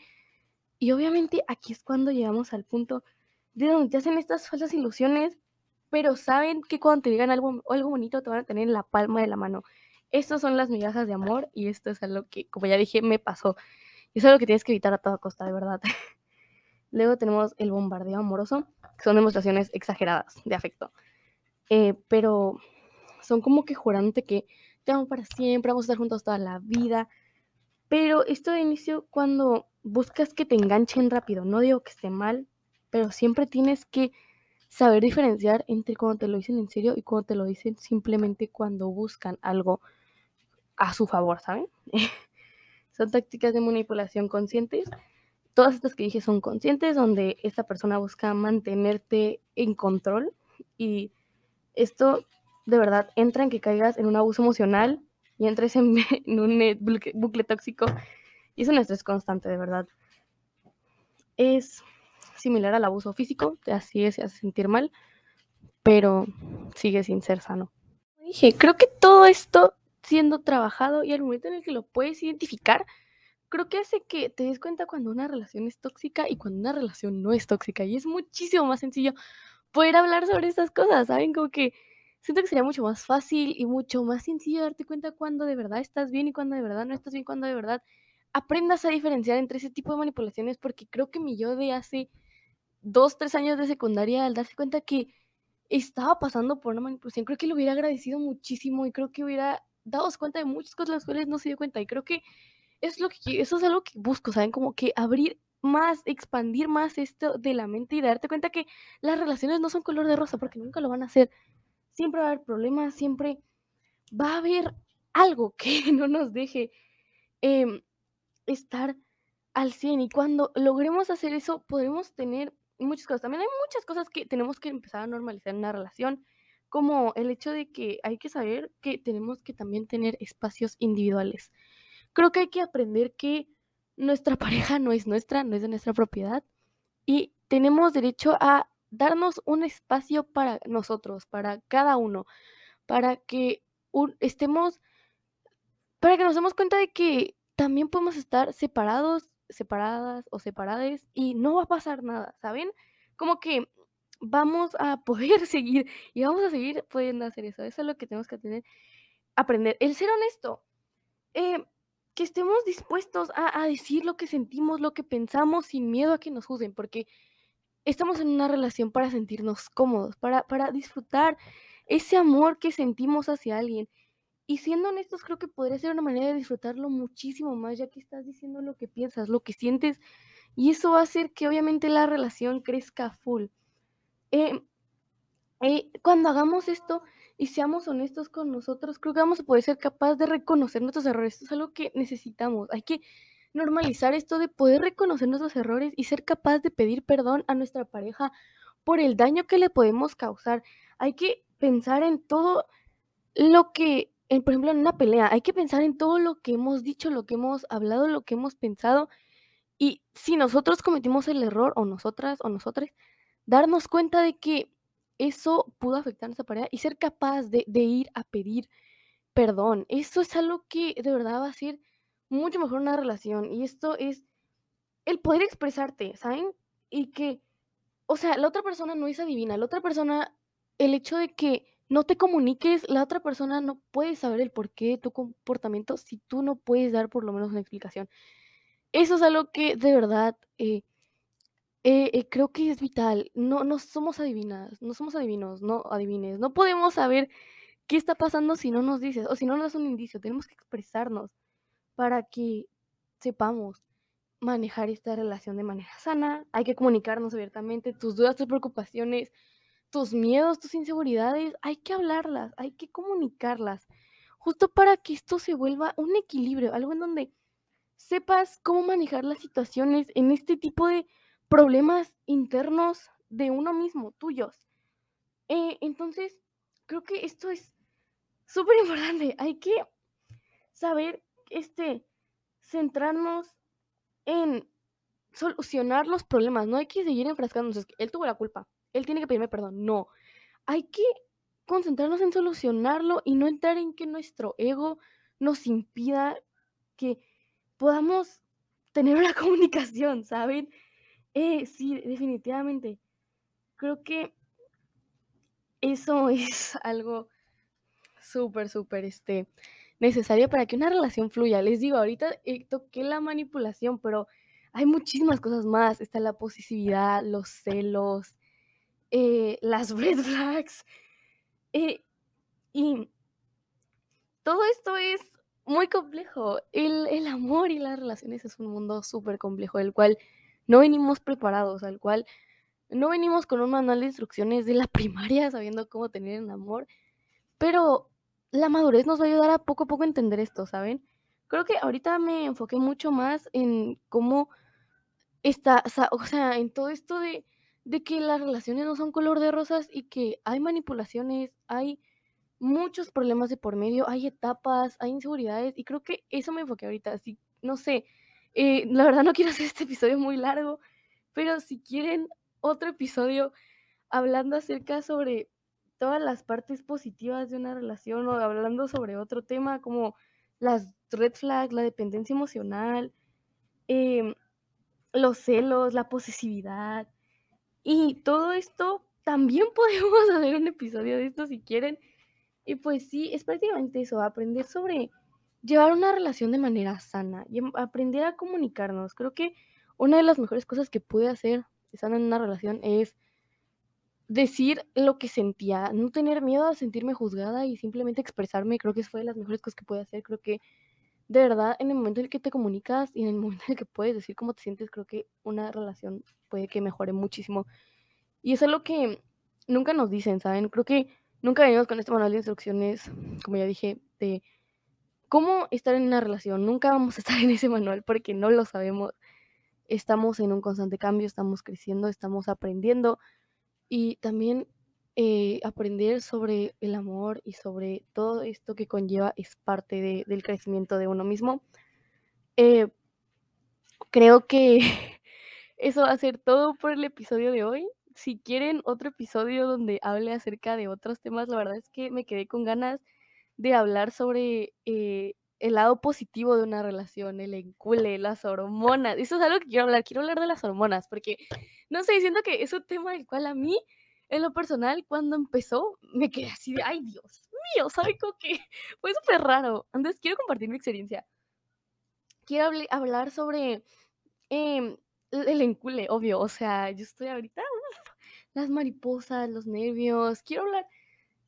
Y obviamente aquí es cuando llegamos al punto de donde te hacen estas falsas ilusiones, pero saben que cuando te digan algo, algo bonito te van a tener en la palma de la mano. Estas son las migajas de amor y esto es algo que, como ya dije, me pasó. Y es algo que tienes que evitar a toda costa, de verdad. <laughs> Luego tenemos el bombardeo amoroso, son demostraciones exageradas de afecto. Eh, pero son como que jurándote que te amo para siempre, vamos a estar juntos toda la vida. Pero esto de inicio, cuando buscas que te enganchen rápido, no digo que esté mal, pero siempre tienes que saber diferenciar entre cuando te lo dicen en serio y cuando te lo dicen simplemente cuando buscan algo a su favor, ¿saben? <laughs> Son tácticas de manipulación conscientes todas estas que dije son conscientes, donde esta persona busca mantenerte en control y esto de verdad entra en que caigas en un abuso emocional y entres en, <laughs> un bucle, tóxico y es un estrés constante, de verdad. Es similar al abuso físico, así se hace sentir mal, pero sigue sin ser sano. Dije, creo que todo esto siendo trabajado y al momento en el que lo puedes identificar, creo que hace que te des cuenta cuando una relación es tóxica y cuando una relación no es tóxica. Y es muchísimo más sencillo poder hablar sobre estas cosas, ¿saben? Como que siento que sería mucho más fácil y mucho más sencillo darte cuenta cuando de verdad estás bien y cuando de verdad no estás bien, cuando de verdad aprendas a diferenciar entre ese tipo de manipulaciones, porque creo que mi yo de hace dos, tres años de secundaria, al darse cuenta que estaba pasando por una manipulación, creo que lo hubiera agradecido muchísimo y creo que hubiera dado cuenta de muchas cosas las cuales no se dio cuenta. Y creo que es lo que, eso es algo que busco, ¿saben? Como que abrir más, expandir más esto de la mente y darte cuenta que las relaciones no son color de rosa, porque nunca lo van a hacer. Siempre va a haber problemas, siempre va a haber algo que <laughs> no nos deje em, estar al 100. Y cuando logremos hacer eso, podremos tener muchas cosas. También hay muchas cosas que tenemos que empezar a normalizar en una relación, como el hecho de que hay que saber que tenemos que también tener espacios individuales creo que hay que aprender que nuestra <laughs> pareja no es nuestra, no es de nuestra propiedad y tenemos derecho a darnos un espacio para nosotros, para cada uno, para que estemos, para que nos demos cuenta de que también podemos estar separados, separadas o separadas y no va a pasar nada, ¿saben? Como que vamos a <laughs> poder seguir y vamos a seguir pudiendo hacer eso. Eso es lo que tenemos que tener, aprender. El ser honesto. Eh, que estemos dispuestos a, a decir lo que sentimos, lo que pensamos, sin miedo a que nos juzguen, porque estamos en una relación para sentirnos cómodos, para, para disfrutar ese amor que sentimos hacia alguien. Y siendo honestos, creo que podría ser una manera de disfrutarlo muchísimo más, ya que estás diciendo lo que piensas, lo que sientes, y eso va a hacer que obviamente la relación crezca full. Eh, eh, cuando hagamos esto y seamos honestos con nosotros, creo que vamos a poder ser capaz de reconocer nuestros errores. Esto es algo que necesitamos. Hay que normalizar esto de poder reconocer nuestros errores y ser capaz de pedir perdón a nuestra pareja por el daño que le podemos causar. Hay que pensar en todo lo que en, por ejemplo, en una pelea, hay que pensar en todo lo que hemos dicho, lo que hemos hablado, lo que hemos pensado. Y si nosotros cometimos el error, o nosotras, o nosotros, darnos cuenta de que eso pudo afectar nuestra pareja y ser capaz de, de ir a pedir perdón. Eso es algo que de verdad va a ser mucho mejor una relación. Y esto es el poder expresarte, ¿saben? Y que, o sea, la otra persona no es adivina, la otra persona, el hecho de que no te comuniques, la otra persona no puede saber el porqué de tu comportamiento si tú no puedes dar por lo menos una explicación. Eso es algo que de verdad eh, eh, eh, creo que es vital. No, no somos adivinas, no somos adivinos, no adivines. No podemos saber qué está pasando si no nos dices o si no nos das un indicio. Tenemos que expresarnos para que sepamos manejar esta relación de manera sana. Hay que comunicarnos abiertamente tus dudas, tus preocupaciones, tus miedos, tus inseguridades, hay que hablarlas, hay que comunicarlas, justo para que esto se vuelva un equilibrio, algo en donde sepas cómo manejar las situaciones en este tipo de problemas internos de uno mismo, tuyos. Eh, entonces, creo que esto es súper <laughs> importante. Hay que saber, este, centrarnos en solucionar los problemas. No hay que seguir enfrascándonos. él tuvo la culpa él tiene que pedirme perdón. No, hay que concentrarnos en solucionarlo y no entrar en que nuestro ego nos impida que podamos tener una <laughs> comunicación, ¿saben? Eh, sí, definitivamente. Creo que eso <laughs> es algo súper, súper este, necesario para que una relación fluya. Les digo, ahorita eh, toqué la manipulación, pero hay muchísimas cosas más. Está la posesividad, los celos, eh, las <laughs> red flags. Eh, y todo esto es muy complejo. El, el, amor y las relaciones es un mundo súper complejo, del cual no venimos preparados, al cual no venimos con un manual de instrucciones de la <laughs> primaria sabiendo cómo tener un amor, pero la madurez nos va a ayudar a poco a poco entender esto, ¿saben? Creo que ahorita me enfoqué mucho más en cómo está, o sea, en todo esto de de que las relaciones no son color de rosas y que hay manipulaciones, hay muchos problemas de por medio, hay etapas, hay inseguridades y creo que eso me enfoqué ahorita. Así, no sé, eh, la verdad no quiero hacer este episodio muy largo, pero si quieren otro episodio hablando acerca sobre todas las partes positivas de una relación o hablando sobre otro tema como las red flags, la dependencia emocional, em, los celos, la posesividad, y todo esto también <laughs> podemos hacer un episodio de esto si quieren. Y pues sí, es prácticamente eso, aprender sobre llevar una relación de manera sana y aprender a comunicarnos. Creo que una de las mejores cosas que pude hacer estando en una relación es decir lo que sentía, no tener miedo a sentirme juzgada y simplemente expresarme. Creo que eso fue de las mejores cosas que pude hacer. Creo que de verdad, en el momento en el que te comunicas y en el momento en el que puedes decir cómo te sientes, creo que una relación puede que mejore muchísimo. Y eso es lo que nunca nos dicen, ¿saben? Creo que nunca venimos con este manual de instrucciones, como ya dije, de cómo estar en una relación. Nunca vamos a <laughs> estar en ese manual porque no lo sabemos. Estamos en un constante cambio, estamos creciendo, estamos aprendiendo y también eh, aprender sobre el amor y sobre todo esto que conlleva es parte del crecimiento de uno mismo. Eh, creo que <laughs> eso va a ser todo por el episodio de hoy. Si quieren otro episodio donde hable acerca de otros temas, la verdad es que me quedé con ganas de hablar sobre eh, el lado positivo de una relación, el encule, las hormonas. Eso es algo que quiero hablar. Quiero hablar de las hormonas porque, no sé, siento que es un tema del cual a mí, en lo personal, cuando empezó, me quedé así de, ay Dios mío, ¿sabes cómo que <laughs> fue súper raro? Entonces, quiero compartir mi experiencia. Quiero hablar sobre em, el encule, obvio. O sea, yo estoy ahorita, las mariposas, los nervios. Quiero hablar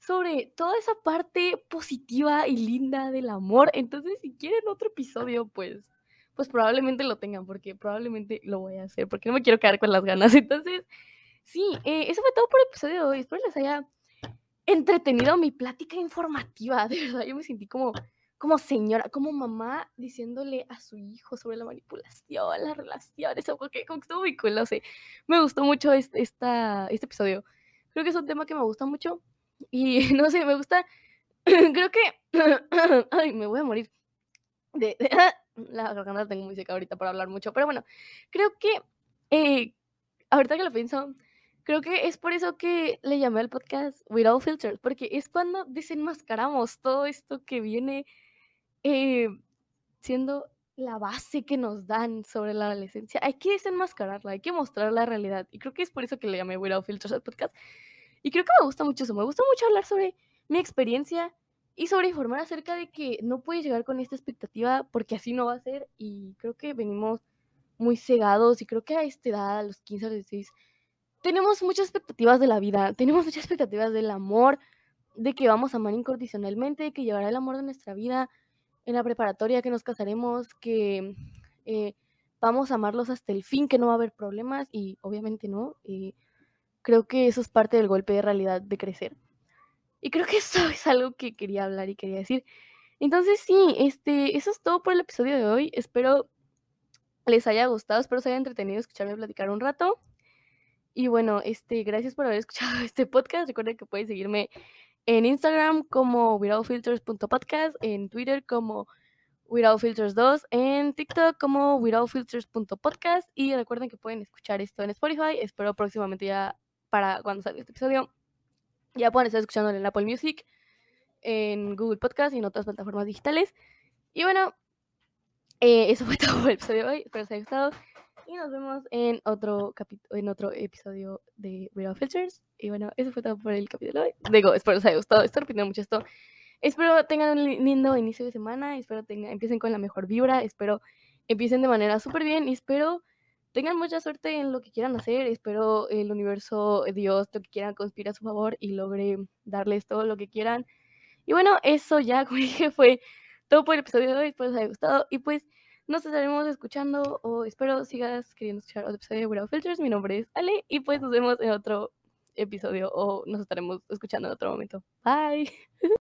sobre toda esa parte positiva y linda del amor. Entonces, si quieren otro episodio, pues, pues probablemente lo tengan, porque probablemente lo voy a hacer, porque no me quiero quedar con las ganas. <laughs> Entonces, sí, eh, eso fue todo por el episodio de hoy. Espero les haya entretenido mi plática informativa. <laughs> De verdad, yo me sentí como, como señora, como mamá diciéndole a su hijo sobre la manipulación, las relaciones, como que, como que estuvo muy cool, no sé. Me gustó mucho este, este episodio. Creo que es un tema que me gusta mucho y <laughs> no sé, me gusta. <clears throat> Creo que. <clears throat> Ay, me voy a morir. De, la garganta tengo muy seca ahorita para hablar mucho. Pero bueno, creo que. Eh, ahorita que lo pienso, creo que es por eso que le llamé al podcast Without Filters. Porque es cuando desenmascaramos todo esto que viene eh, siendo la base que nos dan sobre la adolescencia. Hay que desenmascararla, hay que mostrar la realidad. Y creo que es por eso que le llamé Without Filters al podcast. Y creo que me gusta mucho eso, me gusta mucho hablar sobre mi experiencia y sobre informar acerca de que no puedes llegar con esta expectativa porque así no va a ser y creo que venimos muy cegados y creo que a esta edad, a los 15 a los 16, tenemos muchas expectativas de la vida, tenemos muchas expectativas del amor, de que vamos a amar incondicionalmente, de que llegará el amor de nuestra vida en la preparatoria, que nos casaremos, que eh, vamos a amarlos hasta el fin, que no va a haber problemas y obviamente no. Eh, Creo que eso es parte del golpe de realidad de crecer. Y creo que <laughs> eso es algo que quería hablar y quería decir. Entonces, sí, este, eso es todo por el episodio de hoy. Espero les haya gustado, espero se haya entretenido escucharme platicar un rato. Y bueno, este, gracias por haber <laughs> escuchado este podcast. Recuerden que pueden seguirme en Instagram como withoutfilters.podcast, en Twitter como withoutfilters2, en TikTok como withoutfilters.podcast y recuerden que pueden escuchar esto en Spotify. Espero próximamente ya para cuando salga este episodio. Ya pueden estar escuchándolo en Apple Music, en Google Podcast y en otras plataformas digitales. Y bueno, eh, eso fue <laughs> todo por el episodio de hoy. Espero que os haya gustado. Y nos vemos en otro en otro episodio de Without Filters. Y bueno, eso fue todo por el capítulo de hoy. Digo, espero que os haya gustado. Estoy repitiendo mucho esto. Espero tengan un lindo inicio de semana. Espero tengan, empiecen con la mejor vibra. Espero empiecen de manera súper bien. Y espero tengan mucha suerte en lo que quieran hacer. Espero el universo, eh, Dios, lo que quieran conspire a su favor y logre darles todo lo que quieran. Y bueno, eso ya, <laughs> como dije, fue todo por el episodio de hoy. Espero les haya gustado. Y pues nos estaremos escuchando o espero sigas queriendo escuchar otro episodio de Without Filters. Mi nombre es Ale y pues nos vemos en otro episodio o nos estaremos escuchando en otro momento. Bye. <laughs>